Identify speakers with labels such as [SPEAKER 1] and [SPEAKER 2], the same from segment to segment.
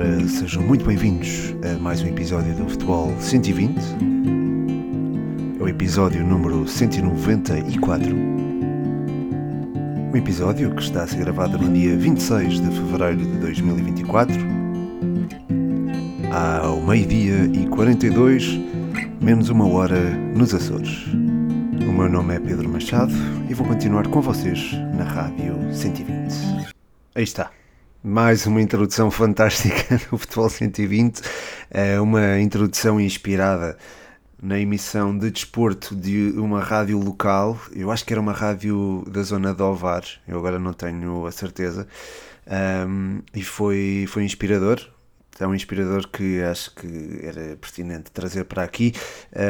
[SPEAKER 1] Ora, sejam muito bem-vindos a mais um episódio do Futebol 120. É o episódio número 194. Um episódio que está a ser gravado no dia 26 de fevereiro de 2024, ao meio-dia e 42, menos uma hora nos Açores. O meu nome é Pedro Machado e vou continuar com vocês na Rádio 120. Aí está. Mais uma introdução fantástica do Futebol 120, é uma introdução inspirada na emissão de desporto de uma rádio local, eu acho que era uma rádio da zona de Ovar, eu agora não tenho a certeza, um, e foi, foi inspirador, tão inspirador que acho que era pertinente trazer para aqui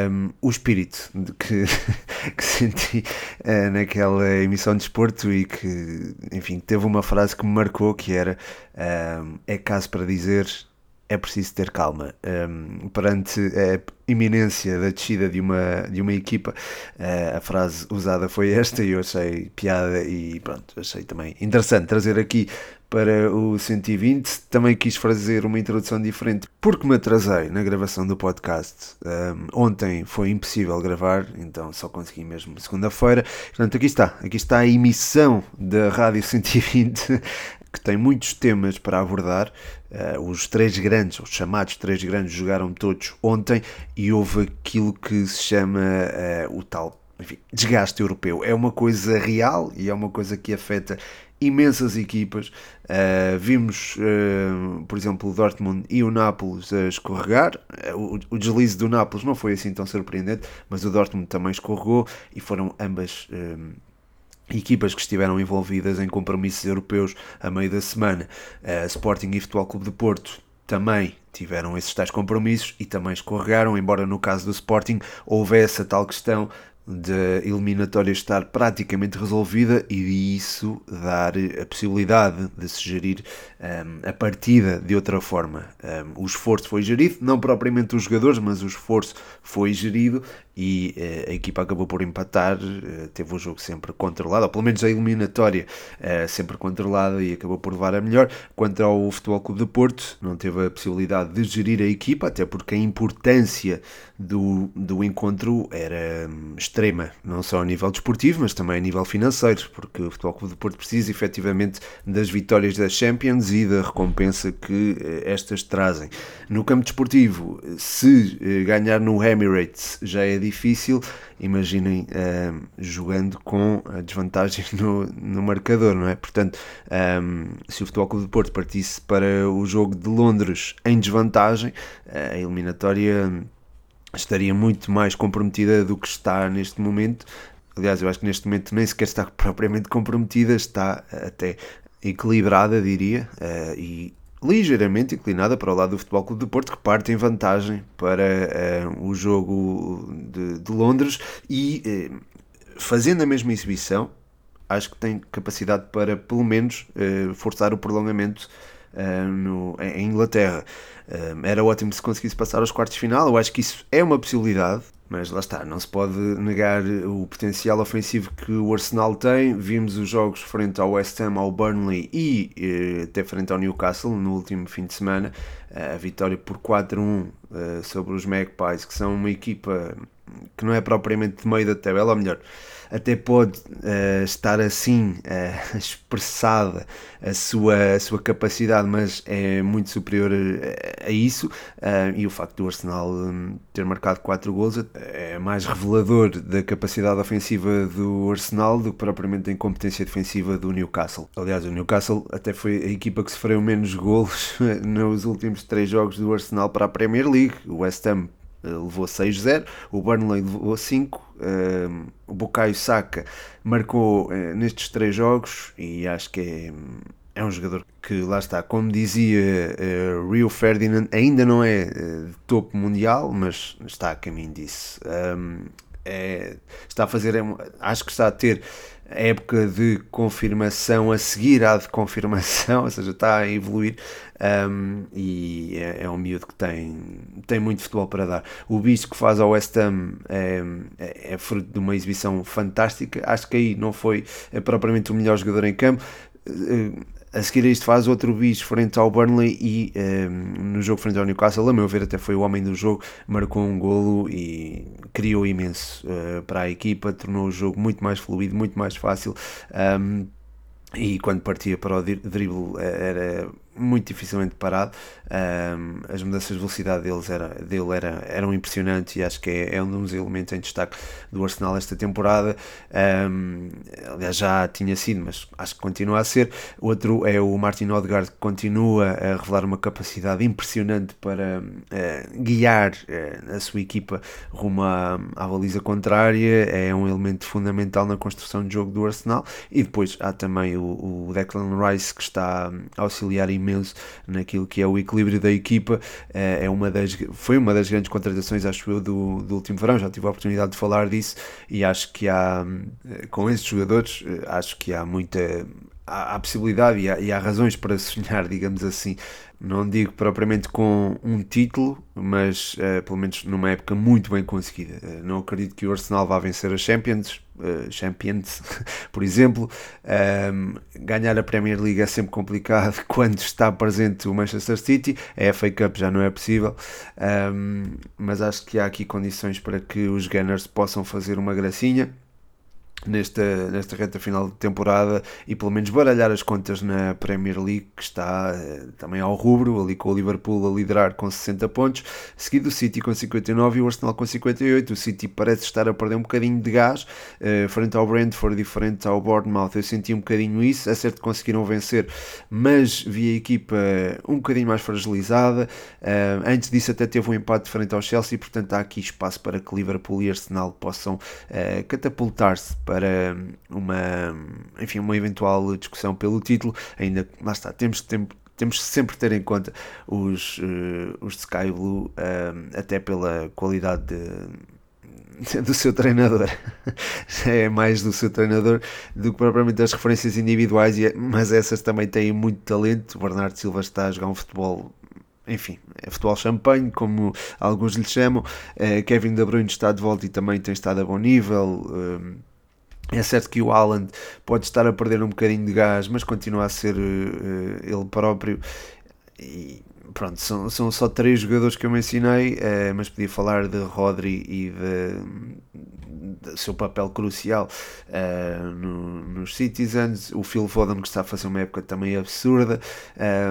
[SPEAKER 1] um, o espírito que, que senti uh, naquela emissão de desporto e que, enfim, teve uma frase que me marcou que era um, é caso para dizer é preciso ter calma. Um, perante a iminência da descida de uma, de uma equipa, uh, a frase usada foi esta e eu achei piada e pronto, achei também interessante trazer aqui para o 120. Também quis fazer uma introdução diferente porque me atrasei na gravação do podcast. Um, ontem foi impossível gravar, então só consegui mesmo segunda-feira. Portanto, aqui está. Aqui está a emissão da Rádio 120 que tem muitos temas para abordar. Uh, os três grandes, os chamados três grandes, jogaram todos ontem e houve aquilo que se chama uh, o tal enfim, desgaste europeu. É uma coisa real e é uma coisa que afeta imensas equipas. Uh, vimos, uh, por exemplo, o Dortmund e o Nápoles a escorregar. Uh, o, o, deslize do Nápoles não foi assim tão surpreendente, mas o Dortmund também escorregou e foram ambas equipas que estiveram envolvidas em compromissos europeus a meio da semana. Sporting e Futebol Clube de Porto também tiveram esses tais compromissos e também escorregaram, embora no caso do Sporting houvesse a tal questão da eliminatória estar praticamente resolvida e isso dar a possibilidade de se gerir um, a partida de outra forma. Um, o esforço foi gerido, não propriamente os jogadores, mas o esforço foi gerido e uh, a equipa acabou por empatar, uh, teve o jogo sempre controlado, ou pelo menos a eliminatória uh, sempre controlada e acabou por levar a melhor. Quanto ao Futebol Clube de Porto, não teve a possibilidade de gerir a equipa, até porque a importância do, do encontro era um, extrema, não só a nível desportivo, mas também a nível financeiro, porque o Futebol Clube de Porto precisa efetivamente das vitórias das Champions e da recompensa que estas trazem. No campo desportivo, se ganhar no Emirates já é difícil, imaginem uh, jogando com desvantagem no, no marcador, não é? Portanto, um, se o Futebol Clube de Porto partisse para o jogo de Londres em desvantagem, a eliminatória estaria muito mais comprometida do que está neste momento. Aliás, eu acho que neste momento nem sequer está propriamente comprometida, está até equilibrada, diria, uh, e ligeiramente inclinada para o lado do Futebol Clube de Porto, que parte em vantagem para uh, o jogo de, de Londres e uh, fazendo a mesma exibição, acho que tem capacidade para pelo menos uh, forçar o prolongamento no, em Inglaterra. era ótimo se conseguisse passar aos quartos de final, eu acho que isso é uma possibilidade. Mas lá está, não se pode negar o potencial ofensivo que o Arsenal tem. Vimos os jogos frente ao West Ham, ao Burnley e eh, até frente ao Newcastle no último fim de semana. A vitória por 4-1 eh, sobre os Magpies, que são uma equipa que não é propriamente de meio da tabela, ou melhor, até pode uh, estar assim uh, expressada a sua, a sua capacidade, mas é muito superior a, a isso. Uh, e o facto do Arsenal um, ter marcado 4 gols é mais revelador da capacidade ofensiva do Arsenal do que propriamente da incompetência defensiva do Newcastle. Aliás, o Newcastle até foi a equipa que sofreu menos gols nos últimos 3 jogos do Arsenal para a Premier League. O West Ham eh, levou 6-0, o Burnley levou 5, um, ehm, o Bukayo Saka marcou uh, nestes três jogos e acho que é, é um jogador que lá está, como dizia uh, Rio Ferdinand, ainda não é uh, de topo mundial, mas está a caminho disso. Um, ehm, é, está a fazer, acho que está a ter época de confirmação a seguir à de confirmação, ou seja, está a evoluir um, e é, é, um miúdo que tem, tem muito futebol para dar. O bicho que faz ao West Ham é, é, é, fruto de uma exibição fantástica. Acho que aí não foi é propriamente o melhor jogador em campo. A seguir a isto faz outro bis frente ao Burnley e um, ehm, no jogo frente ao Newcastle, a meu ver até foi o homem do jogo, marcou um golo e criou imenso uh, para a equipa, tornou o jogo muito mais fluido, muito mais fácil. Um, ehm, e quando partia para o drible era muito dificilmente parado. Um, as mudanças de velocidade deles era, dele era, eram impressionantes e acho que é, é um dos elementos em destaque do Arsenal esta temporada. Um, aliás, já tinha sido, mas acho que continua a ser. Outro é o Martin Odegaard, que continua a revelar uma capacidade impressionante para uh, guiar uh, a sua equipa rumo à, à baliza contrária. É um elemento fundamental na construção de jogo do Arsenal. E depois há também o, o Declan Rice, que está a auxiliar imenso naquilo que é o equilíbrio da equipa. Eh, é uma das, foi uma das grandes contratações, acho eu, do, do último verão. Já tive a oportunidade de falar disso e acho que há, eh, com esses jogadores, eh, acho que há muita. Há, possibilidade e há, e há razões para sonhar, digamos assim, não digo propriamente com um título, mas uh, pelo menos numa época muito bem conseguida. Uh, não acredito que o Arsenal vá vencer a Champions, uh, Champions, por exemplo. Um, ganhar a Premier League é sempre complicado quando está presente o Manchester City. A FA Cup já não é possível, um, mas acho que há aqui condições para que os Gunners possam fazer uma gracinha nesta, nesta reta final de temporada e pelo menos baralhar as contas na Premier League, que está uh, também ao rubro, ali com o Liverpool a liderar com 60 pontos, seguido o City com 59 e o Arsenal com 58. O City parece estar a perder um bocadinho de gás, uh, frente ao Brentford e frente ao Bournemouth. Eu senti um bocadinho isso, é certo que conseguiram vencer, mas vi a equipa um bocadinho mais fragilizada. Uh, antes disso, até teve um empate frente ao Chelsea, portanto, há aqui espaço para que Liverpool e Arsenal possam catapultar-se para uma, enfim, uma eventual discussão pelo título. Ainda, lá está, temos, temos, temos sempre ter em conta os, uh, os de Sky Blue, uh, até pela qualidade de, do seu treinador. é mais do seu treinador do que propriamente das referências individuais, é, mas essas também têm muito talento. O Bernardo Silva está a jogar um futebol enfim, é futebol champanhe, como alguns lhe chamam. Uh, Kevin De Bruyne está de volta e também tem estado a bom nível. Uh, é certo que o Haaland pode estar a perder um bocadinho de gás, mas continua a ser uh, ele próprio. E pronto, são, são só três jogadores que eu mencionei, uh, mas podia falar de Rodri e de, de seu papel crucial uh, no, nos Citizens. O Phil Foden, que está a fazer uma época também absurda.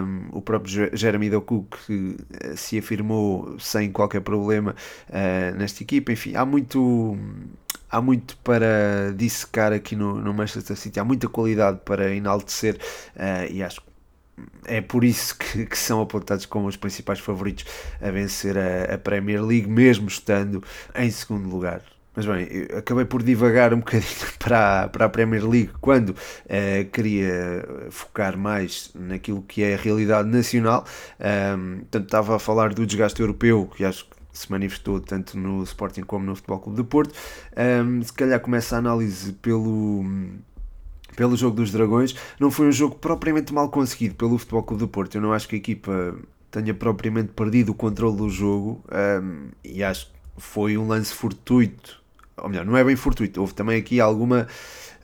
[SPEAKER 1] Um, o próprio Jeremy Doku, que se afirmou sem qualquer problema nesta equipa. Enfim, há muito há muito para dissecar aqui no, no Manchester City, há muita qualidade para enaltecer uh, e acho que é por isso que, que, são apontados como os principais favoritos a vencer a, a, Premier League, mesmo estando em segundo lugar. Mas bem, acabei por divagar um bocadinho para, a, para a Premier League quando uh, queria focar mais naquilo que é a realidade nacional. Um, portanto, estava a falar do desgaste europeu, que acho que se manifestou tanto no Sporting como no Futebol Clube de Porto. Um, se calhar começa a análise pelo pelo jogo dos Dragões. Não foi um jogo propriamente mal conseguido pelo Futebol Clube de Porto. Eu não acho que a equipa tenha propriamente perdido o controle do jogo um, e acho que foi um lance fortuito. Ou melhor, não é bem fortuito. Houve também aqui alguma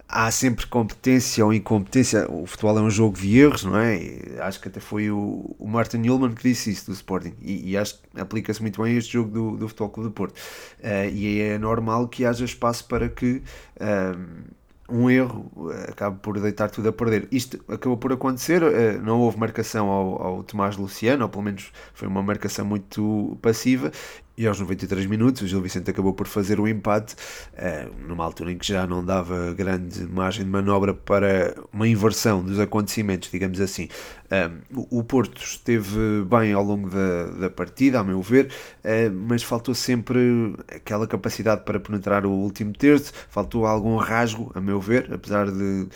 [SPEAKER 1] há sempre competência ou incompetência. O futebol é um jogo de erros, não é? E acho que até foi o, o Martin Ullman que disse isso do Sporting. E, e acho que aplica-se muito bem este jogo do, do Futebol Clube do Porto. Uh, e é normal que haja espaço para que. Uh, um erro eh, acaba por deitar tudo a perder. Isto acabou por acontecer, não houve marcação ao, ao Tomás Luciano, ou pelo menos foi uma marcação muito passiva, e aos 93 minutos o Gil Vicente acabou por fazer o empate, uh, numa altura em que já não dava grande margem de manobra para uma inversão dos acontecimentos, digamos assim. Uh, o Porto esteve bem ao longo da, da partida, a meu ver, uh, mas faltou sempre aquela capacidade para penetrar o último terço, faltou algum rasgo, a meu ver, apesar de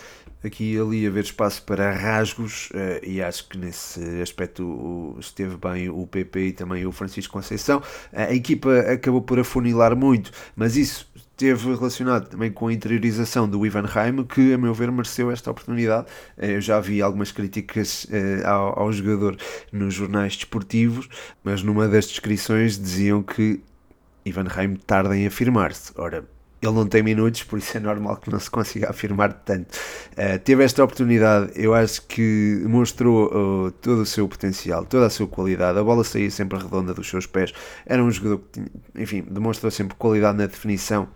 [SPEAKER 1] aqui e ali haver espaço para rasgos uh, e acho que nesse aspecto esteve bem o PP e também o Francisco Conceição. a equipa acabou por afunilar muito, mas isso esteve relacionado também com a interiorização do Ivan Heim, que a meu ver mereceu esta oportunidade. Eh, eu já vi algumas críticas ao, ao jogador nos jornais desportivos, mas numa das descrições diziam que Ivan Heim tarda em afirmar-se. Ora, ele não tem minutos, por isso é normal que não se consiga afirmar tanto. Uh, teve esta oportunidade, eu acho que mostrou uh, todo o seu potencial, toda a sua qualidade. A bola saía sempre redonda dos seus pés. Era um jogador que, enfim, demonstrou sempre qualidade na definição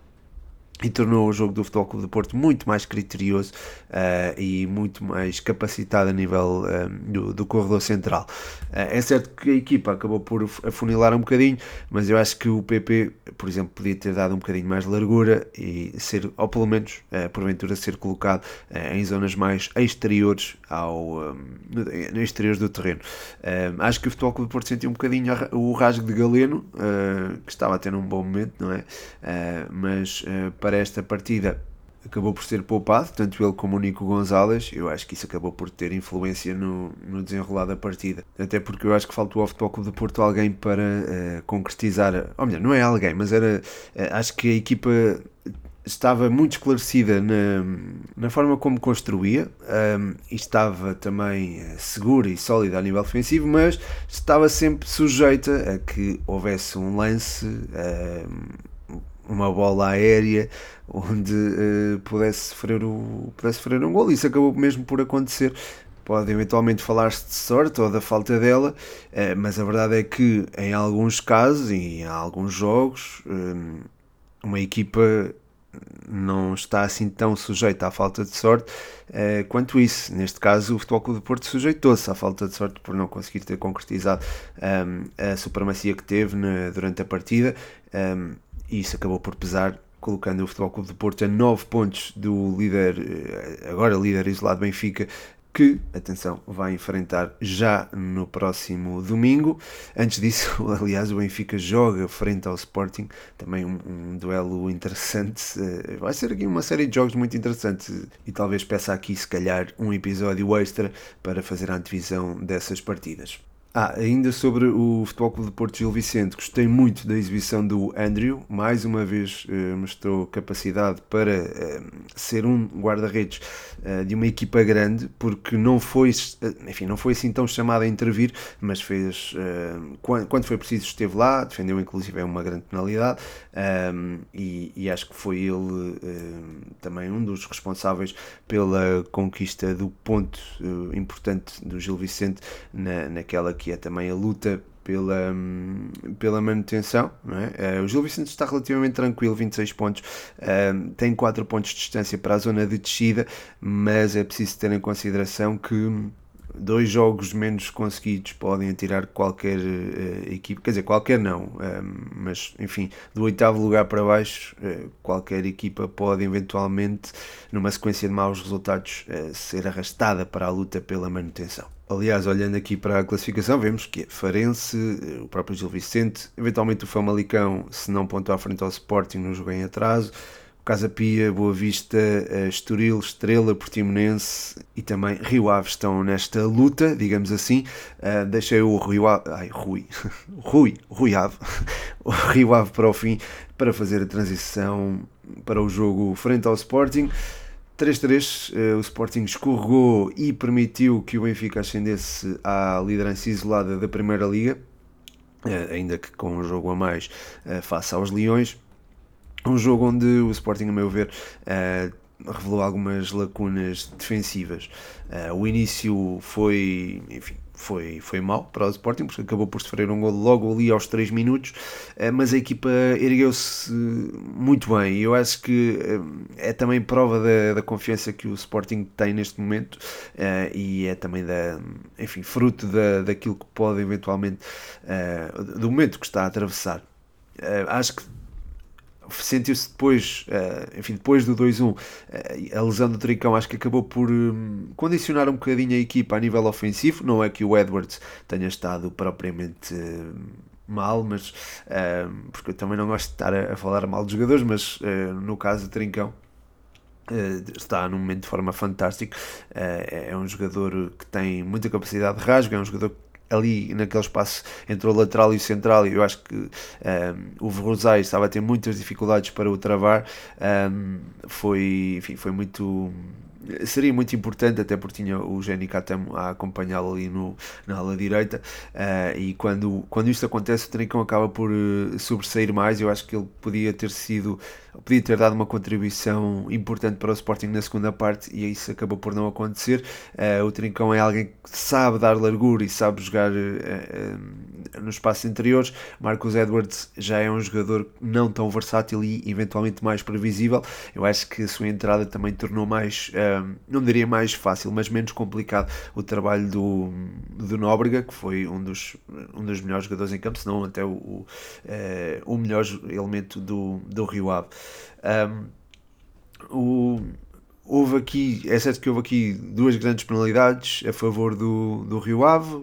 [SPEAKER 1] e tornou o jogo do Futebol Clube do Porto muito mais criterioso uh, e muito mais capacitado a nível uh, do, do, corredor central. Uh, é certo que a equipa acabou por afunilar um bocadinho, mas eu acho que o PP, por exemplo, podia ter dado um bocadinho mais de largura e ser, ou pelo menos, porventura, ser colocado em zonas mais exteriores ao um, exteriores do terreno. acho que o Futebol Clube do Porto sentiu um bocadinho o rasgo de Galeno, que estava a ter um bom momento, não é? mas para esta partida acabou por ser poupado, tanto ele como o Nico Gonzalez. Eu acho que isso acabou por ter influência no, no desenrolar da partida. Até porque eu acho que faltou ao Futebol Clube de Porto alguém para uh, concretizar. Ou melhor, não é alguém, mas era. Uh, acho que a equipa estava muito esclarecida na, na forma como construía um, e estava também eh, segura e sólida a nível defensivo, mas estava sempre sujeita a que houvesse um lance. Um, uma bola aérea onde uh, pudesse, sofrer o, pudesse sofrer um gol. Isso acabou mesmo por acontecer. Pode eventualmente falar-se de sorte ou da falta dela, uh, mas a verdade é que em alguns casos e em alguns jogos, eh, uma equipa não está assim tão sujeita à falta de sorte uh, quanto isso. Neste caso, o Futebol Clube do Porto sujeitou-se à falta de sorte por não conseguir ter concretizado um, a supremacia que teve na, durante a partida. Um, e isso acabou por pesar, colocando o Futebol Clube de Porto a 9 pontos do líder, eh, agora líder isolado Benfica, que, atenção, vai enfrentar já no próximo domingo. Antes disso, aliás, o Benfica joga frente ao Sporting, também um, um, duelo interessante. Eh, vai ser aqui uma série de jogos muito interessantes e talvez peça aqui, se calhar, um episódio extra para fazer a antevisão dessas partidas. Ah, ainda sobre o Futebol Clube de Porto Gil Vicente, gostei muito da exibição do Andrew, mais uma vez eh, mostrou capacidade para eh, ser um guarda-redes eh, de uma equipa grande, porque não foi, eh, enfim, não foi assim tão chamado a intervir, mas fez, eh, quando, quando, foi preciso esteve lá, defendeu inclusive é uma grande penalidade, ehm, e, e, acho que foi ele também um dos responsáveis pela conquista do ponto importante do Gil Vicente na, naquela que é também a luta pela, pela manutenção. É? Uh, o Gil Vicente está relativamente tranquilo, 26 pontos, uh, tem 4 pontos de distância para a zona de descida, mas é preciso ter em consideração que dois jogos menos conseguidos podem atirar qualquer uh, equipe, quer dizer, qualquer não, mas enfim, do oitavo lugar para baixo, uh, qualquer equipa pode eventualmente, numa sequência de maus resultados, uh, ser arrastada para a luta pela manutenção. Aliás, olhando aqui para a classificação, vemos que é Farense, o próprio Gil Vicente, eventualmente o Famalicão, se não pontou à frente ao Sporting no jogo em atraso, Casa Pia, Boa Vista, Estoril, Estrela, Portimonense e também Rio Ave estão nesta luta, digamos assim. Uh, deixei o Rio Ave, ai, Rui, Rui, Rui Ave, o Rio Ave para o fim para fazer a transição para o jogo frente ao Sporting. 3-3, uh, o Sporting escorregou e permitiu que o Benfica ascendesse à liderança isolada da Primeira Liga, ainda que com um jogo a mais face aos Leões. Um jogo onde o Sporting, a meu ver, revelou algumas lacunas defensivas. o início foi, enfim, foi, foi mal para o Sporting, porque acabou por sofrer um gol logo ali aos 3 minutos, eh, mas a equipa ergueu-se muito bem. e Eu acho que é também prova da, da confiança que o Sporting tem neste momento e é também da, enfim, fruto da, daquilo que pode eventualmente, do momento que está a atravessar. Acho que sentiu-se depois, uh, enfim, depois do 2-1, uh, eh, a lesão do Trincão acho que acabou por um, condicionar um bocadinho a equipa a nível ofensivo. Não é que o Edwards tenha estado propriamente uh, mal, mas porque eu também não gosto de estar a, falar mal dos jogadores, mas no caso do Trincão. está num momento de forma fantástica. é um jogador que tem muita capacidade de rasgo, é um jogador ali naquele espaço entre o lateral e o central, eu acho que um, o Verrosai estava a ter muitas dificuldades para o travar, um, foi, enfim, foi muito seria muito importante, até porque tinha o Jenny Katam a acompanhá-lo ali no, na ala direita, uh, e quando, quando isto acontece, o Trincão acaba por uh, sobressair mais. Eu acho que ele podia ter sido, podia ter dado uma contribuição importante para o Sporting na segunda parte, e isso acabou por não acontecer. Uh, o Trincão é alguém que sabe dar largura e sabe jogar nos espaços interiores. Marcos Edwards já é um jogador não tão versátil e eventualmente mais previsível. Eu acho que a sua entrada também tornou mais, não diria mais fácil, mas menos complicado o trabalho do, do Nóbrega, que foi um dos, um dos melhores jogadores em campo, se não até o, o, uh, o melhor elemento do, do Rio Ave. Um, o, houve aqui, é certo que houve aqui duas grandes penalidades a favor do, do Rio Ave,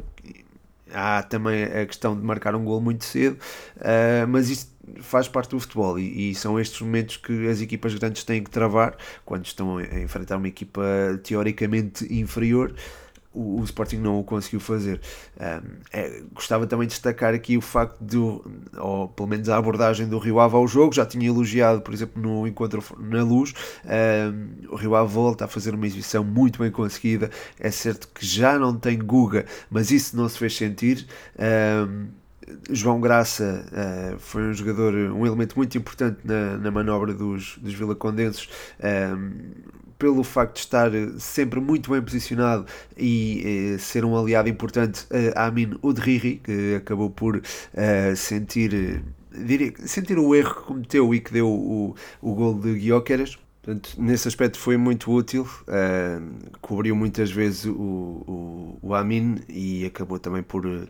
[SPEAKER 1] há também a questão de marcar um gol muito cedo, uh, mas isto faz parte do futebol e, e, são estes momentos que as equipas grandes têm que travar quando estão a enfrentar uma equipa teoricamente inferior o, o, Sporting não o conseguiu fazer. Um, é, gostava também de destacar aqui o facto de, ou pelo menos a abordagem do Rio Ave ao jogo, já tinha elogiado, por exemplo, no encontro na luz, um, o Rio Ave volta a fazer uma exibição muito bem conseguida, é certo que já não tem Guga, mas isso não se fez sentir. Um, João Graça uh, foi um jogador, um elemento muito importante na, na manobra dos, dos Vilacondenses, pelo facto de estar sempre muito bem posicionado e eh, ser um aliado importante a Amin Udriri, que acabou por uh, sentir, sentir o erro que cometeu e que deu o, o gol de Guioqueras. Portanto, nesse aspecto foi muito útil, uh, cobriu muitas vezes o, o, o, Amin e acabou também por uh,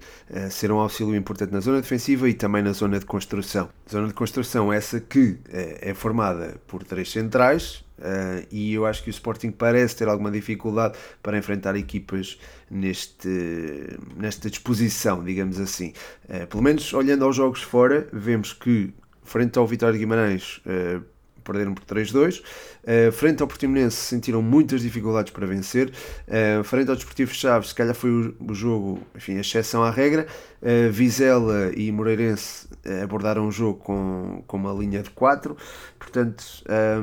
[SPEAKER 1] ser um auxílio importante na zona defensiva e também na zona de construção. Zona de construção essa que uh, é formada por três centrais, Uh, e eu acho que o Sporting parece ter alguma dificuldade para enfrentar equipas neste, nesta disposição, digamos assim. Uh, pelo menos olhando aos jogos fora, vemos que frente ao Vitória de Guimarães uh, perderam por 3-2. Uh, frente ao Portimonense sentiram muitas dificuldades para vencer. Uh, frente ao Desportivo Chaves, se calhar foi o, o jogo, enfim, a exceção à regra. Uh, Vizela e Moreirense abordaram o jogo com, com uma linha de 4. Portanto,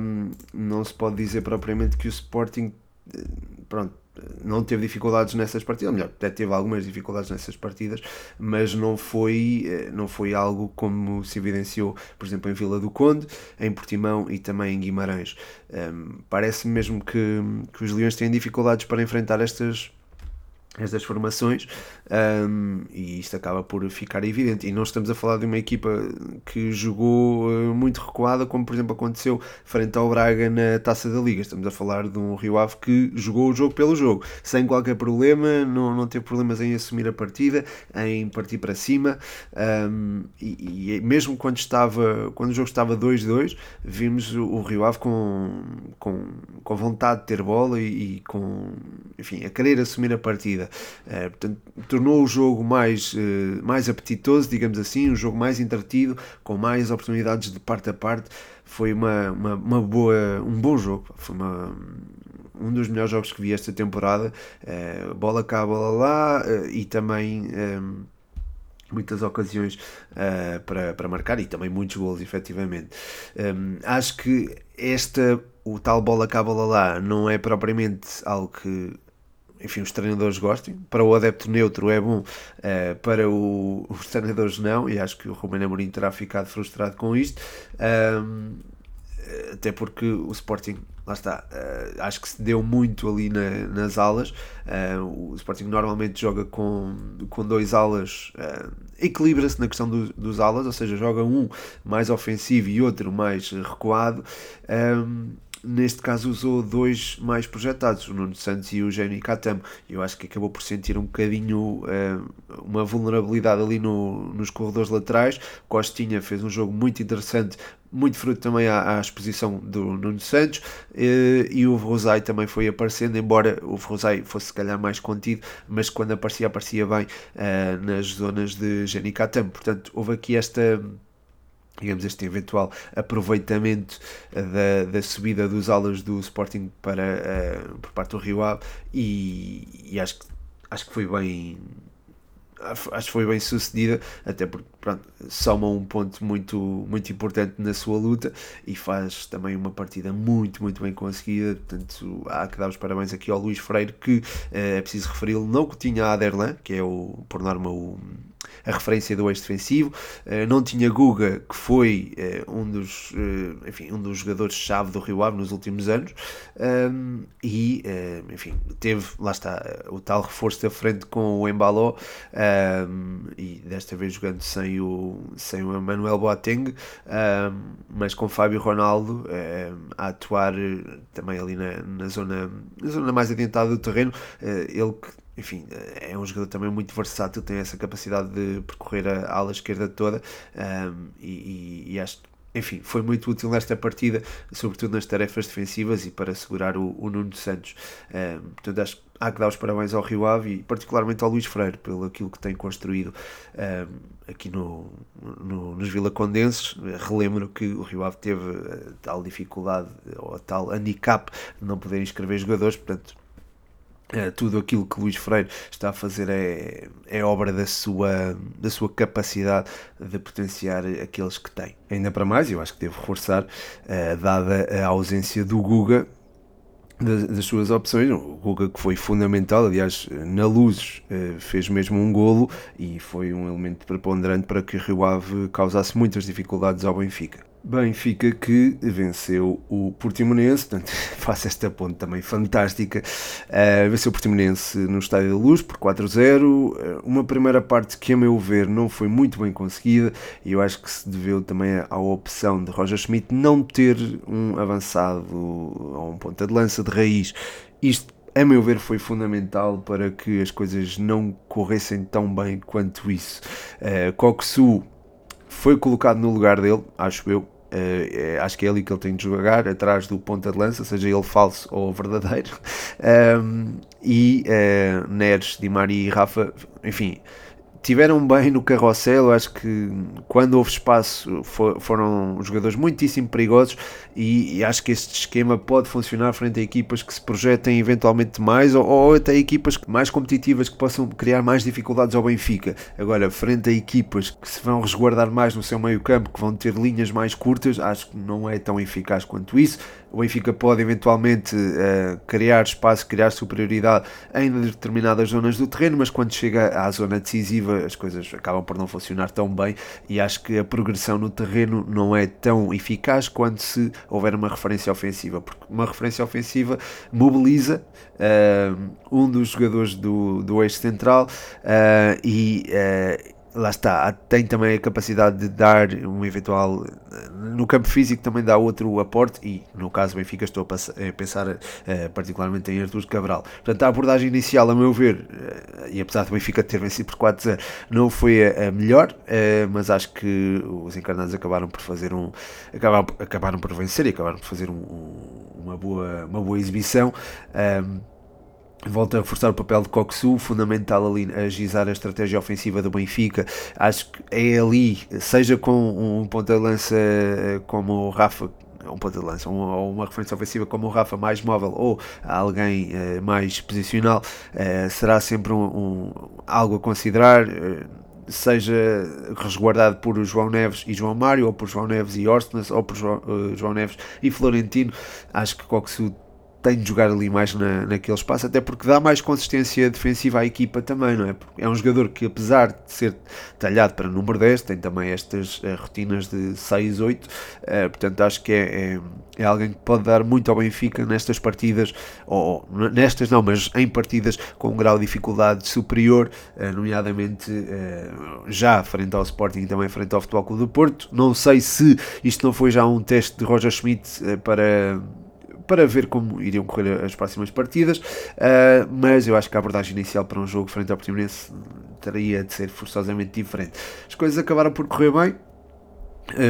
[SPEAKER 1] um, não se pode dizer propriamente que o Sporting pronto, não teve dificuldades nessas partidas, ou melhor, até teve algumas dificuldades nessas partidas, mas não foi, eh, não foi algo como se evidenciou, por exemplo, em Vila do Conde, em Portimão e também em Guimarães. Um, Parece-me mesmo que, que os Leões têm dificuldades para enfrentar estas estas formações um, e isto acaba por ficar evidente. E não estamos a falar de uma equipa que jogou uh, muito recuada, como por exemplo aconteceu frente ao Braga na Taça da Liga. Estamos a falar de um Rio Ave que jogou o jogo pelo jogo, sem qualquer problema, não, não teve problemas em assumir a partida, em partir para cima. Um, e, e, mesmo quando, estava, quando o jogo estava 2-2, vimos o, o, Rio Ave com, com, com vontade de ter bola e, e com enfim, a querer assumir a partida. Uh, portanto, tornou o jogo mais, uh, mais apetitoso, digamos assim, um jogo mais entretido, com mais oportunidades de parte a parte. Foi uma, uma, uma boa, um bom jogo. Foi uma, um dos melhores jogos que vi esta temporada. Uh, bola cá, bola lá e também. Muitas ocasiões uh, para, para marcar e também muitos gols, efetivamente. Um, acho que esta, o tal bola cá, bola lá, não é propriamente algo que enfim, os treinadores gostem. Para o adepto neutro é bom, uh, para o, os treinadores não, e acho que o Ruben Amorim terá ficado frustrado com isto. Um, até porque o Sporting, lá está, uh, acho que se deu muito ali na, nas alas. Uh, o Sporting normalmente joga com, com dois alas, uh, equilibra-se na questão do, dos alas, ou seja, joga um mais ofensivo e outro mais recuado. Um, neste caso usou dois mais projetados, o Nuno Santos e o Eugênio Catamo. Eu acho que acabou por sentir um bocadinho uh, uma vulnerabilidade ali no, nos corredores laterais. Costinha fez um jogo muito interessante, muito fruto também à, à exposição do Nuno Santos uh, e o Rosai também foi aparecendo, embora o Rosai fosse se calhar mais contido, mas quando aparecia, aparecia bem uh, nas zonas de Catamo. Portanto, houve aqui esta digamos, este eventual aproveitamento eh, da, da subida dos alas do Sporting para, uh, por parte do Rio Ave e, e, acho, que, acho que foi bem acho que foi bem sucedida até porque pronto, soma um ponto muito, muito importante na sua luta e faz também uma partida muito, muito bem conseguida. Portanto, há que dar os parabéns aqui ao Luís Freire, que é preciso referi-lo, não que tinha a Aderlan, que é o, por norma o a referência do ex-defensivo. Uh, não tinha Guga, que foi uh, um, dos, enfim, um dos jogadores-chave do Rio Ave nos últimos anos, e, enfim, teve, lá está, o tal reforço da frente com o Embaló, e desta vez jogando sem o, sem o Manuel Boateng, mas com Fábio Ronaldo a atuar também ali na, na, zona, na zona mais adiantada do terreno, ele que enfim, é um jogador também muito versátil, tem essa capacidade de percorrer a ala esquerda toda um, e, e, acho enfim, foi muito útil nesta partida, sobretudo nas tarefas defensivas e para segurar o, o Nuno Santos. Um, portanto, acho que há que dar os parabéns ao Rio Ave e particularmente ao Luís Freire pelo aquilo que tem construído um, aqui no, no, nos Vilacondenses. Relembro que o Rio Ave teve tal dificuldade ou tal handicap de não poder inscrever jogadores, portanto Uh, tudo aquilo que Luís Freire está a fazer é, é obra da sua, da sua capacidade de potenciar aqueles que tem. Ainda para mais, eu acho que devo reforçar, uh, dada a ausência do Guga, das, das, suas opções. O Guga que foi fundamental, aliás, na Luz uh, fez mesmo um golo e foi um elemento preponderante para que o Rio Ave causasse muitas dificuldades ao Benfica. Benfica que venceu o Portimonense, portanto, faço esta ponte também fantástica. Uh, venceu o Portimonense no Estádio da Luz por 4-0. Uh, eh, uma primeira parte que, a meu ver, não foi muito bem conseguida e eu acho que se deveu também à opção de Roger Schmidt não ter um avançado ou um ponta de lança de raiz. Isto a meu ver, foi fundamental para que as coisas não corressem tão bem quanto isso. Uh, Coxu foi colocado no lugar dele, acho eu. Uh, acho que é ali que ele tem de jogar, atrás do ponta de lança, seja ele falso ou verdadeiro. Um, e uh, Neres, Di Maria e Rafa, enfim, tiveram bem no carrossel. Eu acho que quando houve espaço for, foram jogadores muitíssimo perigosos e, e, acho que este esquema pode funcionar frente a equipas que se projetem eventualmente mais ou, ou, até equipas mais competitivas que possam criar mais dificuldades ao Benfica. Agora, frente a equipas que se vão resguardar mais no seu meio campo, que vão ter linhas mais curtas, acho que não é tão eficaz quanto isso. O Benfica pode eventualmente uh, criar espaço, criar superioridade em determinadas zonas do terreno, mas quando chega à zona decisiva as coisas acabam por não funcionar tão bem e acho que a progressão no terreno não é tão eficaz quando se houver uma referência ofensiva, porque uma referência ofensiva mobiliza uh, um dos jogadores do, do eixo central uh, e lá está, tem também a capacidade de dar um eventual. No campo físico também dá outro aporte, e no caso Benfica estou a pensar uh, particularmente em Artur Cabral. Portanto, a abordagem inicial, a meu ver, uh, e apesar do Benfica ter vencido por 4-0, não foi a, melhor, uh, mas acho que os encarnados acabaram por fazer um. acabaram, acabaram por vencer e acabaram por fazer um, um, uma, boa, uma boa exibição. Volta a reforçar o papel de Coxu, fundamental ali a agizar a estratégia ofensiva do Benfica. Acho que é ali, seja com um ponta de lança eh, como o Rafa, um ponta de lança, ou uma referência ofensiva como o Rafa mais móvel ou alguém uh, mais posicional, uh, será sempre um, um, algo a considerar. Uh, seja resguardado por João Neves e João Mário, ou por João Neves e Orsnes, ou por João, João Neves e Florentino. Acho que Coxu tem de jogar ali mais na, naquele espaço, até porque dá mais consistência defensiva à equipa também, não é? Porque é um jogador que, apesar de ser talhado para número 10, tem também estas uh, rotinas de 6, 8, uh, portanto acho que é, é, é, alguém que pode dar muito ao Benfica nestas partidas, ou nestas não, mas em partidas com um grau de dificuldade superior, uh, nomeadamente uh, já frente ao Sporting e também frente ao Futebol Clube do Porto. Não sei se isto não foi já um teste de Roger Schmidt para para ver como iriam correr as próximas partidas, uh, mas eu acho que a abordagem inicial para um jogo frente ao Portimonense teria de ser forçosamente diferente. As coisas acabaram por correr bem,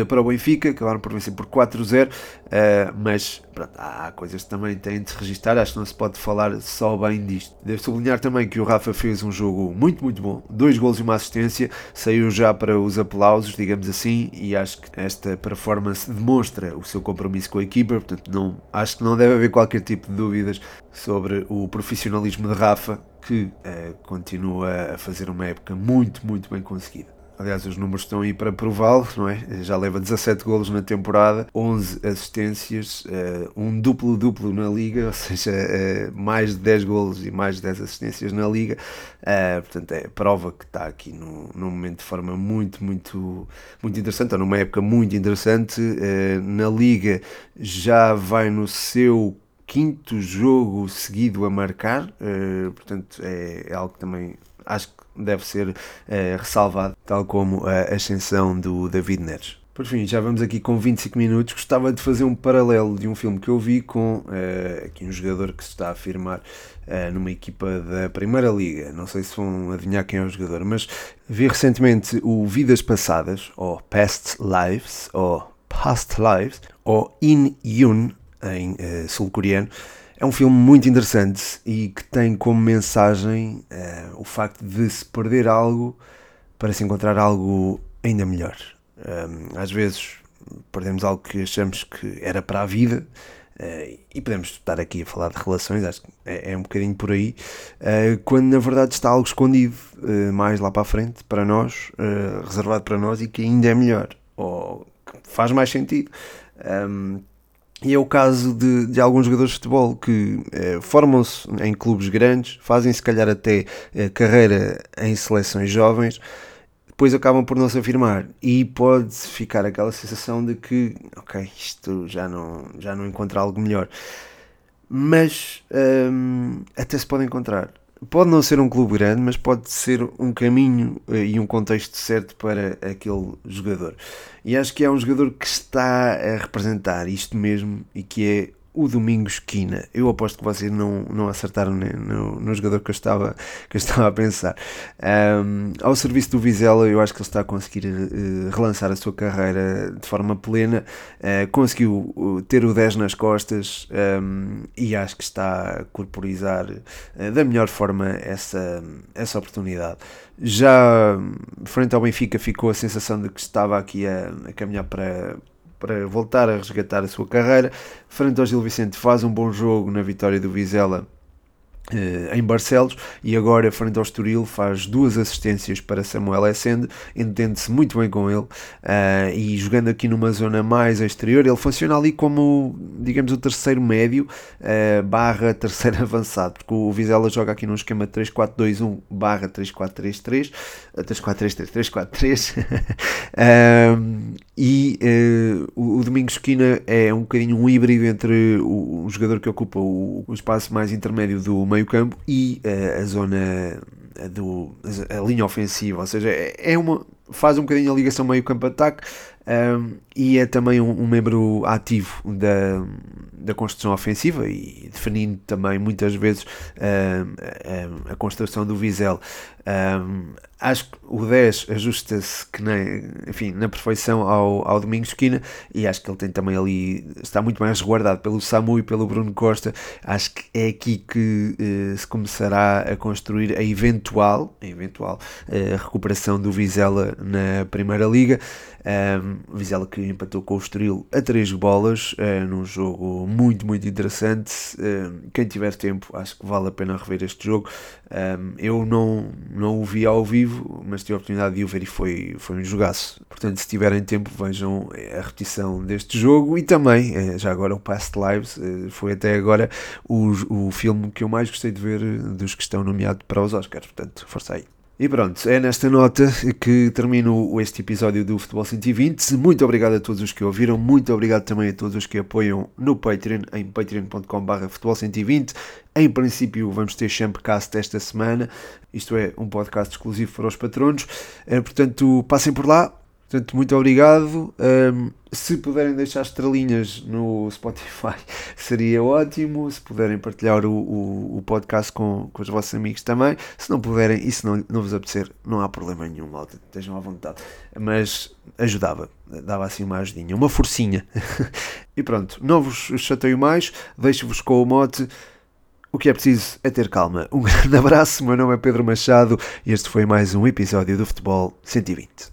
[SPEAKER 1] para o Benfica, acabaram por vencer por 4-0, uh, mas pronto, há coisas que também têm de se registrar, acho que não se pode falar só bem disto. Devo sublinhar também que o Rafa fez um jogo muito, muito bom, dois gols e uma assistência, saiu já para os aplausos, digamos assim, e acho que esta performance demonstra o seu compromisso com a equipa, portanto não, acho que não deve haver qualquer tipo de dúvidas sobre o profissionalismo de Rafa, que uh, continua a fazer uma época muito, muito bem conseguida. Aliás, os números estão aí para prová-lo, não é? Já leva 17 golos na temporada, 11 assistências, uh, um duplo-duplo na liga, ou seja, uh, mais de 10 golos e mais de 10 assistências na liga. Uh, portanto, é prova que está aqui num, num momento de forma muito, muito, muito interessante, ou numa época muito interessante. na liga já vai no seu quinto jogo seguido a marcar, portanto, é, é algo que também acho que deve ser eh, ressalvado, tal como a ascensão do David Neres. Por fim, já vamos aqui com 25 minutos. Gostava de fazer um paralelo de um filme que eu vi com uh, aqui um jogador que se está a afirmar uh, numa equipa da Primeira Liga. Não sei se vão adivinhar quem é o jogador, mas vi recentemente o Vidas Passadas, ou Past Lives, ou Past Lives, ou In Yun, em sul-coreano. É um filme muito interessante e que tem como mensagem uh, o facto de se perder algo para se encontrar algo ainda melhor. Um, às vezes perdemos algo que achamos que era para a vida uh, e podemos estar aqui a falar de relações, acho que é, é um bocadinho por aí, uh, quando na verdade está algo escondido mais lá para a frente para nós, reservado para nós e que ainda é melhor ou faz mais sentido. Um, e é o caso de, de alguns jogadores de futebol que eh, formam-se em clubes grandes, fazem se calhar até eh, carreira em seleções jovens, depois acabam por não se afirmar e pode ficar aquela sensação de que, ok, isto já não, já não encontra algo melhor. Mas hum, até se pode encontrar pode não ser um clube grande, mas pode ser um caminho eh, e um contexto certo para aquele jogador. E acho que é um jogador que está a representar isto mesmo e que é o Domingos Esquina. Eu aposto que vocês não, não acertaram no, no jogador que eu estava, que eu estava a pensar. Um, ao serviço do Vizela, eu acho que ele está a conseguir uh, relançar a sua carreira de forma plena. Uh, conseguiu ter o 10 nas costas um, e acho que está a corporizar da melhor forma essa, essa oportunidade. Já frente ao Benfica ficou a sensação de que estava aqui a, a caminhar para para voltar a resgatar a sua carreira. Frente ao Gil Vicente faz um bom jogo na vitória do Vizela em Barcelos e agora frente ao Estoril faz duas assistências para Samuel Essende, entende-se muito bem com ele uh, e jogando aqui numa zona mais exterior, ele funciona ali como digamos o terceiro médio uh, barra terceiro avançado, porque o Vizela joga aqui num esquema 3-4-2-1 barra 3-4-3-3 3-4-3-3 3-4-3 e o, o Domingos Esquina é um bocadinho um híbrido entre o, o jogador que ocupa o, o espaço mais intermédio do meio meio campo e uh, a zona do a linha ofensiva, ou seja, é, é uma faz um bocadinho a ligação meio campo ataque um, e é também um, um, membro ativo da, da construção ofensiva e definindo também muitas vezes um, a, construção do Visel. Um, acho que o 10 ajusta-se que nem, enfim, na perfeição ao, ao Domingos Esquina e acho que ele tem também ali, está muito mais resguardado pelo Samu e pelo Bruno Costa. Acho que é aqui que uh, se começará a construir a eventual, a eventual uh, recuperação do Vizela na Primeira Liga. Um, Vizela que empatou com o Estoril a três bolas uh, num jogo muito, muito interessante. Uh, quem tiver tempo, acho que vale a pena rever este jogo. Um, eu não, não o vi ao vivo, mas tive a oportunidade de o ver e foi, foi um jogaço. Portanto, se tiverem tempo, vejam a repetição deste jogo e também, já agora, o Past Lives. Eh, foi até agora o, o filme que eu mais gostei de ver dos que estão nomeados para os Oscars. Portanto, força aí. E pronto, é nesta nota que termino este episódio do Futebol 120. Muito obrigado a todos os que ouviram, muito obrigado também a todos os que apoiam no Patreon, em patreon.com.br futebol 120. Em princípio, vamos ter Champcast esta semana, isto é, um podcast exclusivo para os patronos. Eh, portanto, passem por lá, Portanto, muito obrigado. Um, se puderem deixar estrelinhas no Spotify, seria ótimo. Se puderem partilhar o, o, o, podcast com, com os vossos amigos também. Se não puderem e se não, não vos apetecer, não há problema nenhum, malta. Estejam à vontade. Mas ajudava, dava assim uma ajudinha, uma forcinha. e pronto, não vos chateio mais. Deixo-vos com o mote. O que é preciso é ter calma. Um grande abraço. Meu nome é Pedro Machado e este foi mais um episódio do Futebol 120.